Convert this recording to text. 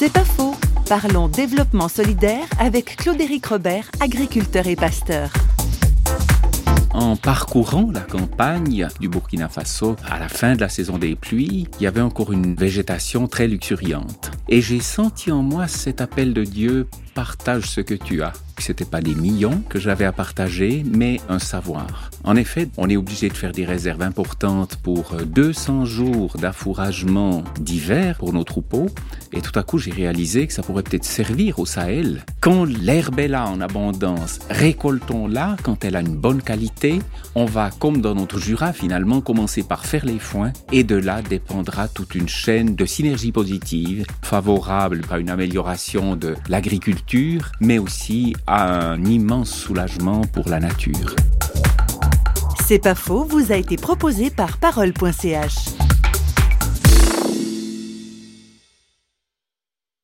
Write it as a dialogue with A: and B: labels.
A: C'est pas faux. Parlons développement solidaire avec Claude-Éric Robert, agriculteur et pasteur.
B: En parcourant la campagne du Burkina Faso à la fin de la saison des pluies, il y avait encore une végétation très luxuriante. Et j'ai senti en moi cet appel de Dieu, partage ce que tu as. C'était pas des millions que j'avais à partager, mais un savoir. En effet, on est obligé de faire des réserves importantes pour 200 jours d'affouragement d'hiver pour nos troupeaux. Et tout à coup, j'ai réalisé que ça pourrait peut-être servir au Sahel. Quand l'herbe est là en abondance, récoltons-la quand elle a une bonne qualité. On va, comme dans notre Jura, finalement, commencer par faire les foins. Et de là dépendra toute une chaîne de synergie positive, favorable à une amélioration de l'agriculture, mais aussi un immense soulagement pour la nature.
A: C'est pas faux, vous a été proposé par parole.ch.